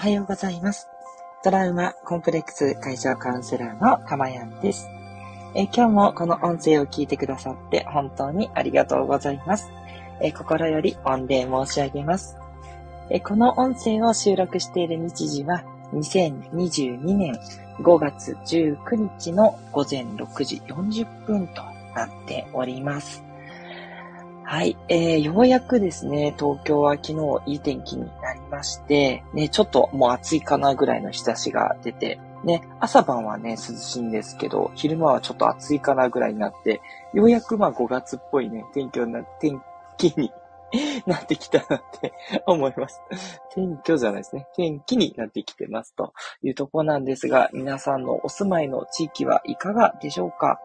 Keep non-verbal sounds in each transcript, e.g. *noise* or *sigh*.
おはようございます。トラウマコンプレックス解消カウンセラーのかまやんです。え今日もこの音声を聞いてくださって本当にありがとうございます。え心より御礼申し上げます。えこの音声を収録している日時は2022年5月19日の午前6時40分となっております。はい、えー、ようやくですね、東京は昨日いい天気にまして、ね、ちょっともう暑いかなぐらいの日差しが出て、ね、朝晩はね、涼しいんですけど、昼間はちょっと暑いかなぐらいになって、ようやくまあ5月っぽいね、天気な、天気に *laughs* なってきたなって *laughs* 思います。天気じゃないですね。天気になってきてますというところなんですが、皆さんのお住まいの地域はいかがでしょうか？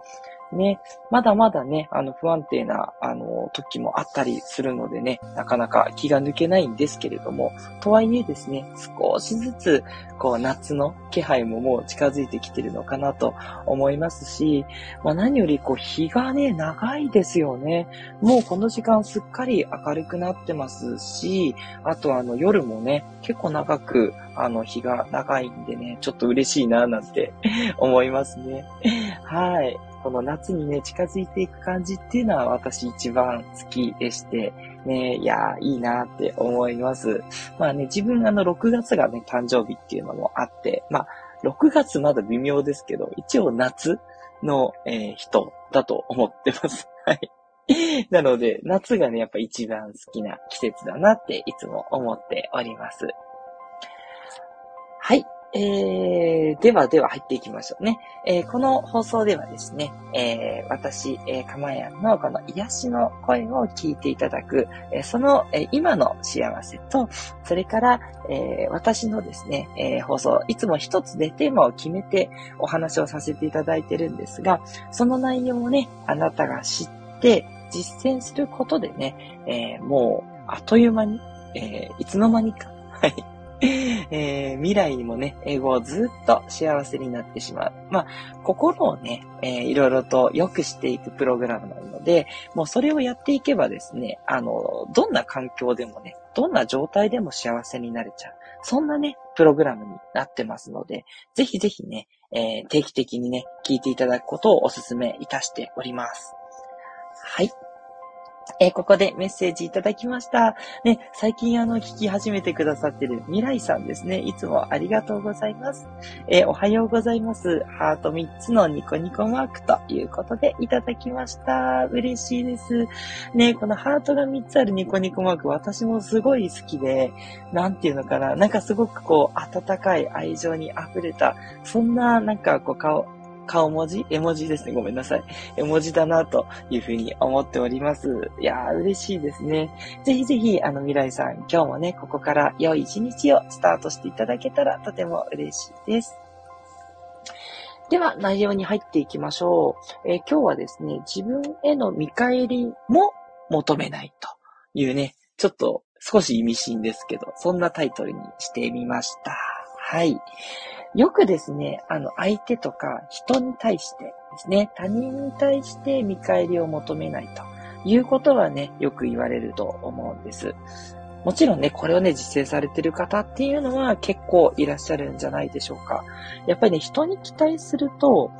ね、まだまだね、あの、不安定な、あの、時もあったりするのでね、なかなか気が抜けないんですけれども、とはいえですね、少しずつ、こう、夏の気配ももう近づいてきてるのかなと思いますし、まあ何よりこう、日がね、長いですよね。もうこの時間すっかり明るくなってますし、あとあの、夜もね、結構長く、あの、日が長いんでね、ちょっと嬉しいな、なんて思いますね。はい。この夏にね、近づいていく感じっていうのは私一番好きでして、ね、いやいいなって思います。まあね、自分あの、6月がね、誕生日っていうのもあって、まあ、6月まだ微妙ですけど、一応夏の、えー、人だと思ってます。*laughs* はい。なので、夏がね、やっぱ一番好きな季節だなっていつも思っております。はい。えー、ではでは入っていきましょうね。えー、この放送ではですね、えー、私、えー、かまやんのこの癒しの声を聞いていただく、え、その、え、今の幸せと、それから、え、私のですね、え、放送、いつも一つでテーマを決めてお話をさせていただいてるんですが、その内容をね、あなたが知って実践することでね、え、もうあっという間に、えー、いつの間にか、はい。*laughs* えー、未来にもね、英語をずっと幸せになってしまう。まあ、心をね、えー、いろいろと良くしていくプログラムなので、もうそれをやっていけばですね、あの、どんな環境でもね、どんな状態でも幸せになれちゃう。そんなね、プログラムになってますので、ぜひぜひね、えー、定期的にね、聞いていただくことをお勧めいたしております。はい。えー、ここでメッセージいただきました。ね、最近あの、聞き始めてくださってる未来さんですね。いつもありがとうございます。えー、おはようございます。ハート3つのニコニコマークということでいただきました。嬉しいです。ね、このハートが3つあるニコニコマーク、私もすごい好きで、なんていうのかな、なんかすごくこう、温かい愛情に溢れた、そんななんかこう顔、顔文字？絵文字ですね。ごめんなさい。絵文字だなというふうに思っております。いやー、嬉しいですね。ぜひぜひ、あの、未来さん、今日もね、ここから良い一日をスタートしていただけたらとても嬉しいです。では、内容に入っていきましょう。えー、今日はですね、自分への見返りも求めないというね、ちょっと少し意味深ですけど、そんなタイトルにしてみました。はい。よくですね、あの、相手とか人に対してですね、他人に対して見返りを求めないということはね、よく言われると思うんです。もちろんね、これをね、実践されてる方っていうのは結構いらっしゃるんじゃないでしょうか。やっぱりね、人に期待すると、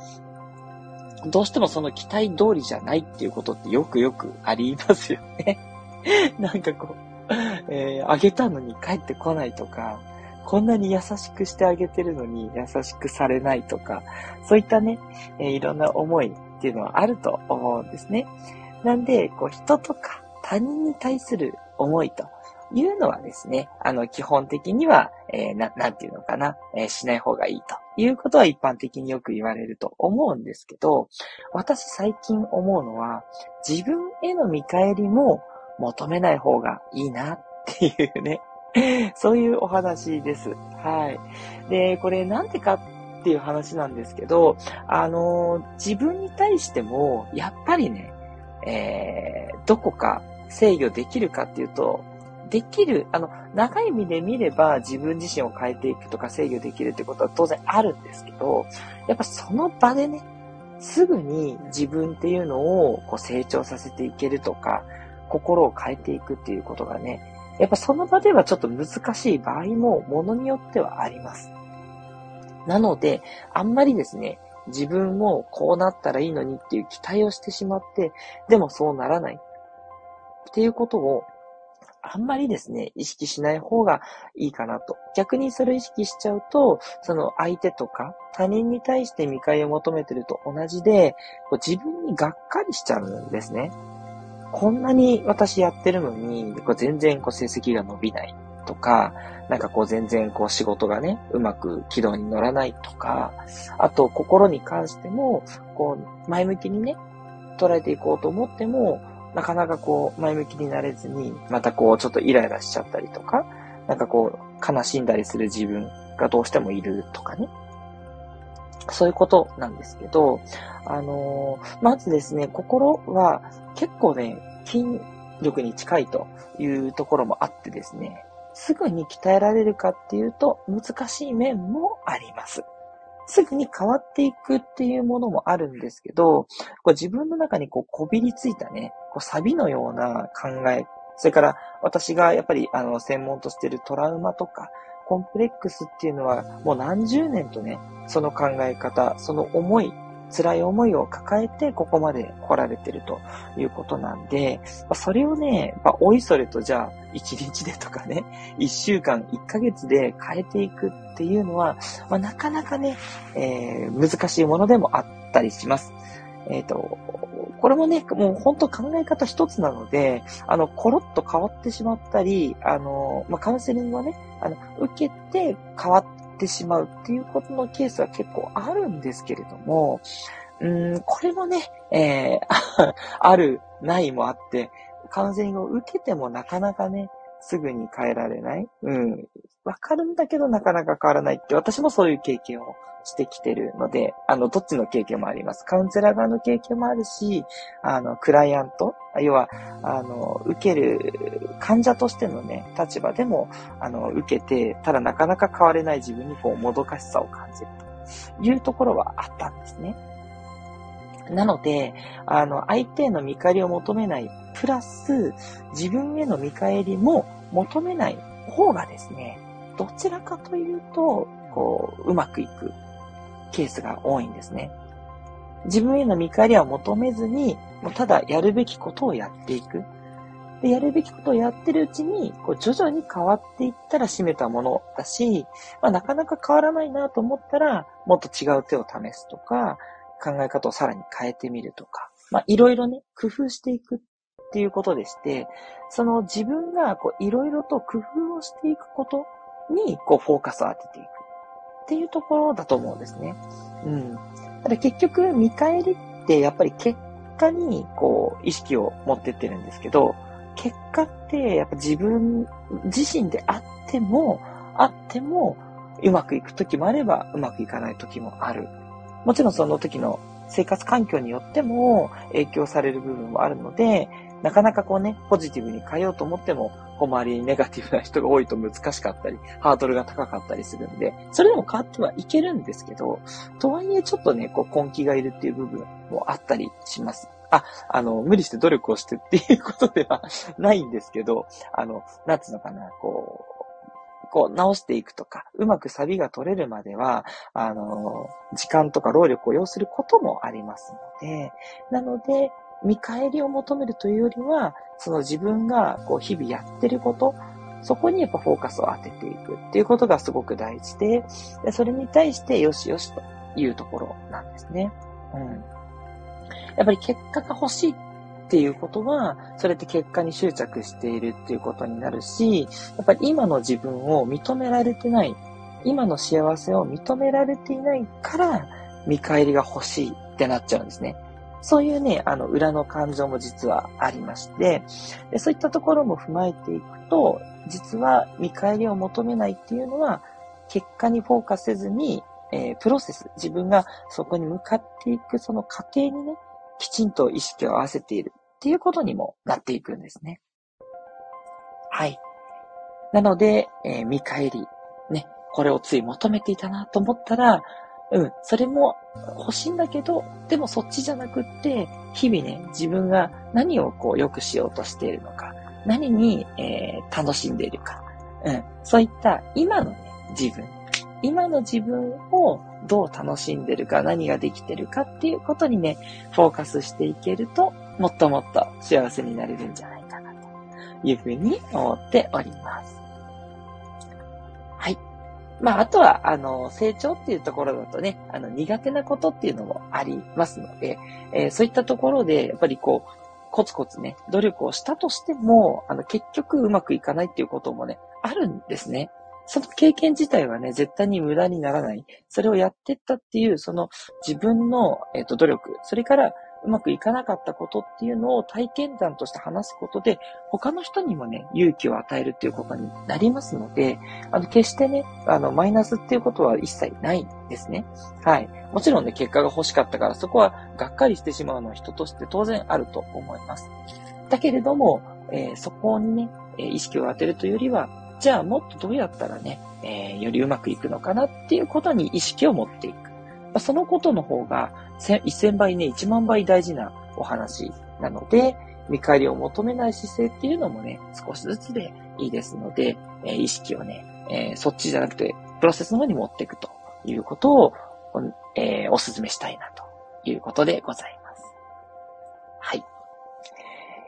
どうしてもその期待通りじゃないっていうことってよくよくありますよね。*laughs* なんかこう、えー、あげたのに帰ってこないとか、こんなに優しくしてあげてるのに優しくされないとか、そういったね、えー、いろんな思いっていうのはあると思うんですね。なんで、こう人とか他人に対する思いというのはですね、あの、基本的には、えー、な、なんていうのかな、えー、しない方がいいということは一般的によく言われると思うんですけど、私最近思うのは、自分への見返りも求めない方がいいなっていうね、*laughs* そういうお話です。はい。で、これなんでかっていう話なんですけど、あの、自分に対しても、やっぱりね、えー、どこか制御できるかっていうと、できる、あの、長い意味で見れば自分自身を変えていくとか制御できるってことは当然あるんですけど、やっぱその場でね、すぐに自分っていうのをこう成長させていけるとか、心を変えていくっていうことがね、やっぱその場ではちょっと難しい場合も、ものによってはあります。なので、あんまりですね、自分もこうなったらいいのにっていう期待をしてしまって、でもそうならないっていうことをあんまりですね、意識しない方がいいかなと。逆にそれを意識しちゃうと、その相手とか他人に対して見返りを求めてると同じで、こう自分にがっかりしちゃうんですね。こんなに私やってるのに、こう全然こう成績が伸びないとか、なんかこう全然こう仕事がね、うまく軌道に乗らないとか、あと心に関しても、こう前向きにね、捉えていこうと思っても、なかなかこう、前向きになれずに、またこう、ちょっとイライラしちゃったりとか、なんかこう、悲しんだりする自分がどうしてもいるとかね。そういうことなんですけど、あのー、まずですね、心は結構ね、筋力に近いというところもあってですね、すぐに鍛えられるかっていうと難しい面もあります。すぐに変わっていくっていうものもあるんですけど、こう自分の中にこうこびりついたね、こうサビのような考え、それから私がやっぱりあの専門としているトラウマとか、コンプレックスっていうのはもう何十年とね、その考え方、その思い辛い思いを抱えてここまで来られてるということなんで、それをね、まあ、おいそれとじゃあ、1日でとかね、*laughs* 1週間、1ヶ月で変えていくっていうのは、まあ、なかなかね、えー、難しいものでもあったりします。えっ、ー、と、これもね、もう本当考え方一つなので、あの、コロッと変わってしまったり、あの、まあ、カウンセリングをね、あの、受けて変わっってしまうっていうことのケースは結構あるんですけれども、うん、これもね、えー、*laughs* ある、ないもあって、カウンセリングを受けてもなかなかね、すぐに変えられない。うん。わかるんだけどなかなか変わらないって、私もそういう経験をしてきてるので、あの、どっちの経験もあります。カウンセラー側の経験もあるし、あの、クライアント、要は、あの、受ける患者としてのね、立場でも、あの、受けて、ただなかなか変われない自分にこう、もどかしさを感じるというところはあったんですね。なので、あの、相手への見返りを求めない、プラス、自分への見返りも求めない方がですね、どちらかというと、こう、うまくいくケースが多いんですね。自分への見返りは求めずに、もうただやるべきことをやっていく。で、やるべきことをやってるうちに、こう徐々に変わっていったら閉めたものだし、まあ、なかなか変わらないなと思ったら、もっと違う手を試すとか、考え方をさらに変えてみるとか、まあ、いろいろね、工夫していくっていうことでして、その自分がこういろいろと工夫をしていくことに、こうフォーカスを当てていくっていうところだと思うんですね。うん。ただ結局、見返りってやっぱり結果に、こう、意識を持ってってるんですけど、結果ってやっぱ自分自身であっても、あっても、うまくいく時もあれば、うまくいかない時もある。もちろんその時の生活環境によっても影響される部分もあるので、なかなかこうね、ポジティブに変えようと思っても、こう周りにネガティブな人が多いと難しかったり、ハードルが高かったりするんで、それでも変わってはいけるんですけど、とはいえちょっとね、こう根気がいるっていう部分もあったりします。あ、あの、無理して努力をしてっていうことではないんですけど、あの、なんつうのかな、こう、こう直していくとか、うまくサビが取れるまでは、あの、時間とか労力を要することもありますので、なので、見返りを求めるというよりは、その自分がこう日々やってること、そこにやっぱフォーカスを当てていくっていうことがすごく大事で、でそれに対してよしよしというところなんですね。うん。やっぱり結果が欲しいっていうことは、それって結果に執着しているっていうことになるし、やっぱり今の自分を認められてない、今の幸せを認められていないから、見返りが欲しいってなっちゃうんですね。そういうね、あの、裏の感情も実はありまして、でそういったところも踏まえていくと、実は見返りを求めないっていうのは、結果にフォーカスせずに、えー、プロセス、自分がそこに向かっていくその過程にね、きちんと意識を合わせているっていうことにもなっていくんですね。はい。なので、えー、見返り、ね、これをつい求めていたなと思ったら、うん、それも欲しいんだけど、でもそっちじゃなくって、日々ね、自分が何をこう良くしようとしているのか、何に、えー、楽しんでいるか。うん。そういった今のね、自分。今の自分をどう楽しんでるか、何ができてるかっていうことにね、フォーカスしていけると、もっともっと幸せになれるんじゃないかな、というふうに思っております。まあ、あとは、あの、成長っていうところだとね、あの、苦手なことっていうのもありますので、えー、そういったところで、やっぱりこう、コツコツね、努力をしたとしても、あの、結局うまくいかないっていうこともね、あるんですね。その経験自体はね、絶対に無駄にならない。それをやってったっていう、その自分の、えっ、ー、と、努力、それからうまくいかなかったことっていうのを体験談として話すことで、他の人にもね、勇気を与えるっていうことになりますので、あの、決してね、あの、マイナスっていうことは一切ないですね。はい。もちろんね、結果が欲しかったから、そこはがっかりしてしまうのは人として当然あると思います。だけれども、えー、そこにねえ、意識を当てるというよりは、じゃあもっとどうやったらね、えー、よりうまくいくのかなっていうことに意識を持っていく。ま、そのことの方が、1000倍ね、1万倍大事なお話なので、見返りを求めない姿勢っていうのもね、少しずつでいいですので、えー、意識をね、えー、そっちじゃなくて、プロセスの方に持っていくということを、えー、お勧めしたいなということでございます。はい。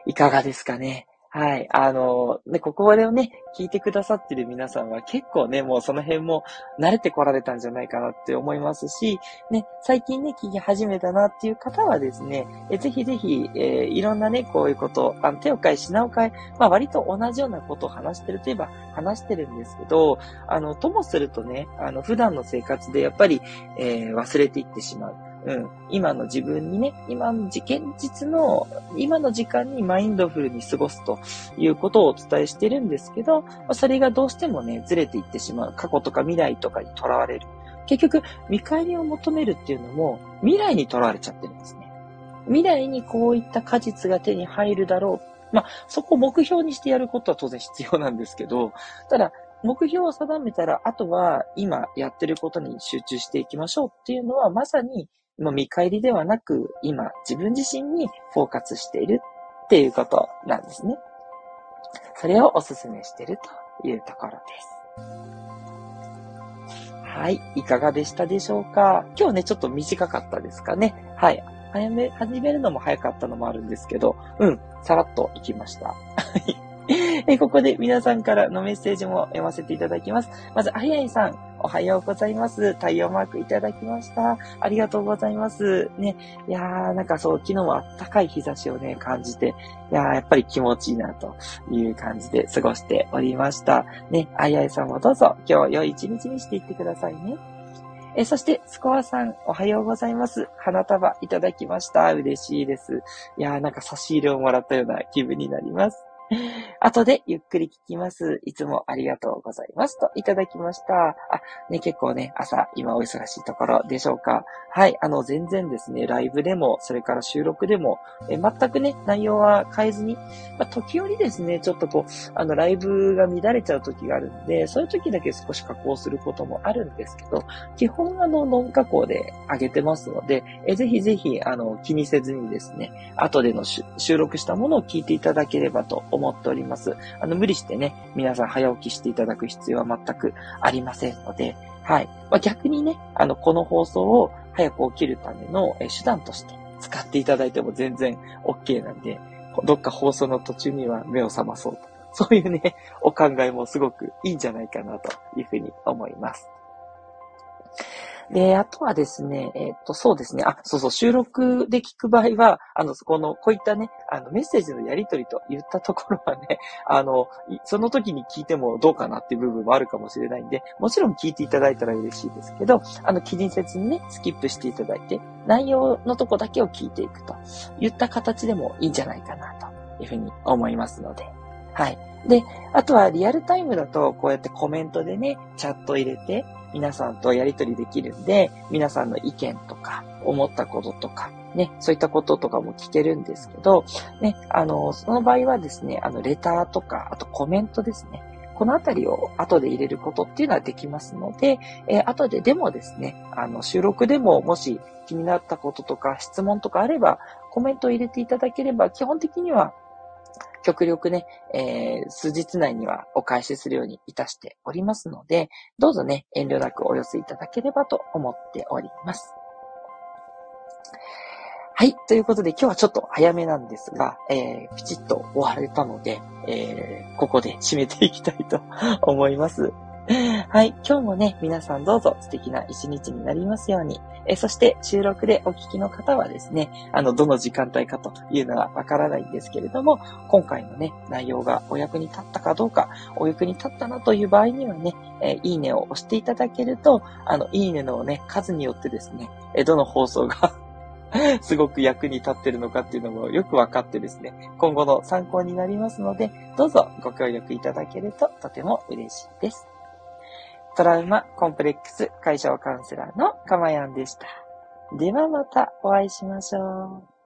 いかがですかね？はい。あの、ね、ここでね、聞いてくださってる皆さんは結構ね、もうその辺も慣れてこられたんじゃないかなって思いますし、ね、最近ね、聞き始めたなっていう方はですね、えぜひぜひ、えー、いろんなね、こういうこと、あの手を変え、品を変え、まあ割と同じようなことを話してるといえば話してるんですけど、あの、ともするとね、あの、普段の生活でやっぱり、えー、忘れていってしまう。うん、今の自分にね、今の現実の、今の時間にマインドフルに過ごすということをお伝えしてるんですけど、それがどうしてもね、ずれていってしまう。過去とか未来とかにとらわれる。結局、見返りを求めるっていうのも、未来にとらわれちゃってるんですね。未来にこういった果実が手に入るだろう。まあ、そこを目標にしてやることは当然必要なんですけど、ただ、目標を定めたら、あとは今やってることに集中していきましょうっていうのは、まさにの見返りではなく、今自分自身にフォーカスしているっていうことなんですね。それをお勧めしているというところです。はい。いかがでしたでしょうか？今日ね、ちょっと短かったですかね。はい。早め、始めるのも早かったのもあるんですけど、うん、さらっと行きました。はい。えここで皆さんからのメッセージも読ませていただきます。まず、あやいさん、おはようございます。太陽マークいただきました。ありがとうございます。ね。いやー、なんかそう、昨日は暖かい日差しをね、感じて、いやー、やっぱり気持ちいいな、という感じで過ごしておりました。ね、あやいさんもどうぞ、今日良い一日にしていってくださいね。え、そして、スコアさん、おはようございます。花束いただきました。嬉しいです。いやー、なんか差し入れをもらったような気分になります。*laughs* 後でゆっくり聞きます。いつもありがとうございます。といただきました。あ、ね、結構ね、朝、今お忙しいところでしょうか。はい、あの、全然ですね、ライブでも、それから収録でも、え全くね、内容は変えずに、まあ、時折ですね、ちょっとこう、あの、ライブが乱れちゃう時があるんで、そういう時だけ少し加工することもあるんですけど、基本あの、ノン加工で上げてますので、えぜひぜひ、あの、気にせずにですね、後での収録したものを聞いていただければと思います思っております。あの、無理してね、皆さん早起きしていただく必要は全くありませんので、はい。まあ、逆にね、あの、この放送を早く起きるための手段として使っていただいても全然 OK なんで、どっか放送の途中には目を覚まそうと。そういうね、お考えもすごくいいんじゃないかなというふうに思います。で、あとはですね、えっ、と、そうですね。あ、そうそう、収録で聞く場合は、あの、そこの、こういったね、あの、メッセージのやり取りと言ったところはね、*laughs* あの、その時に聞いてもどうかなっていう部分もあるかもしれないんで、もちろん聞いていただいたら嬉しいですけど、あの、気にせずにね、スキップしていただいて、内容のとこだけを聞いていくと言った形でもいいんじゃないかなというふうに思いますので、はい。で、あとはリアルタイムだと、こうやってコメントでね、チャット入れて、皆さんとやりとりできるんで、皆さんの意見とか、思ったこととか、ね、そういったこととかも聞けるんですけど、ね、あの、その場合はですね、あの、レターとか、あとコメントですね。このあたりを後で入れることっていうのはできますので、えー、後ででもですね、あの、収録でももし気になったこととか質問とかあれば、コメントを入れていただければ、基本的には極力ね、えー、数日内にはお返しするようにいたしておりますので、どうぞね、遠慮なくお寄せいただければと思っております。はい。ということで今日はちょっと早めなんですが、えー、ピチッと終われたので、えー、ここで締めていきたいと思います。はい。今日もね、皆さんどうぞ素敵な一日になりますように。えそして収録でお聞きの方はですね、あの、どの時間帯かというのはわからないんですけれども、今回のね、内容がお役に立ったかどうか、お役に立ったなという場合にはね、えいいねを押していただけると、あの、いいねのね、数によってですね、えどの放送が *laughs* すごく役に立ってるのかっていうのもよくわかってですね、今後の参考になりますので、どうぞご協力いただけるととても嬉しいです。トラウマコンプレックス解消カウンセラーのかまやんでした。ではまたお会いしましょう。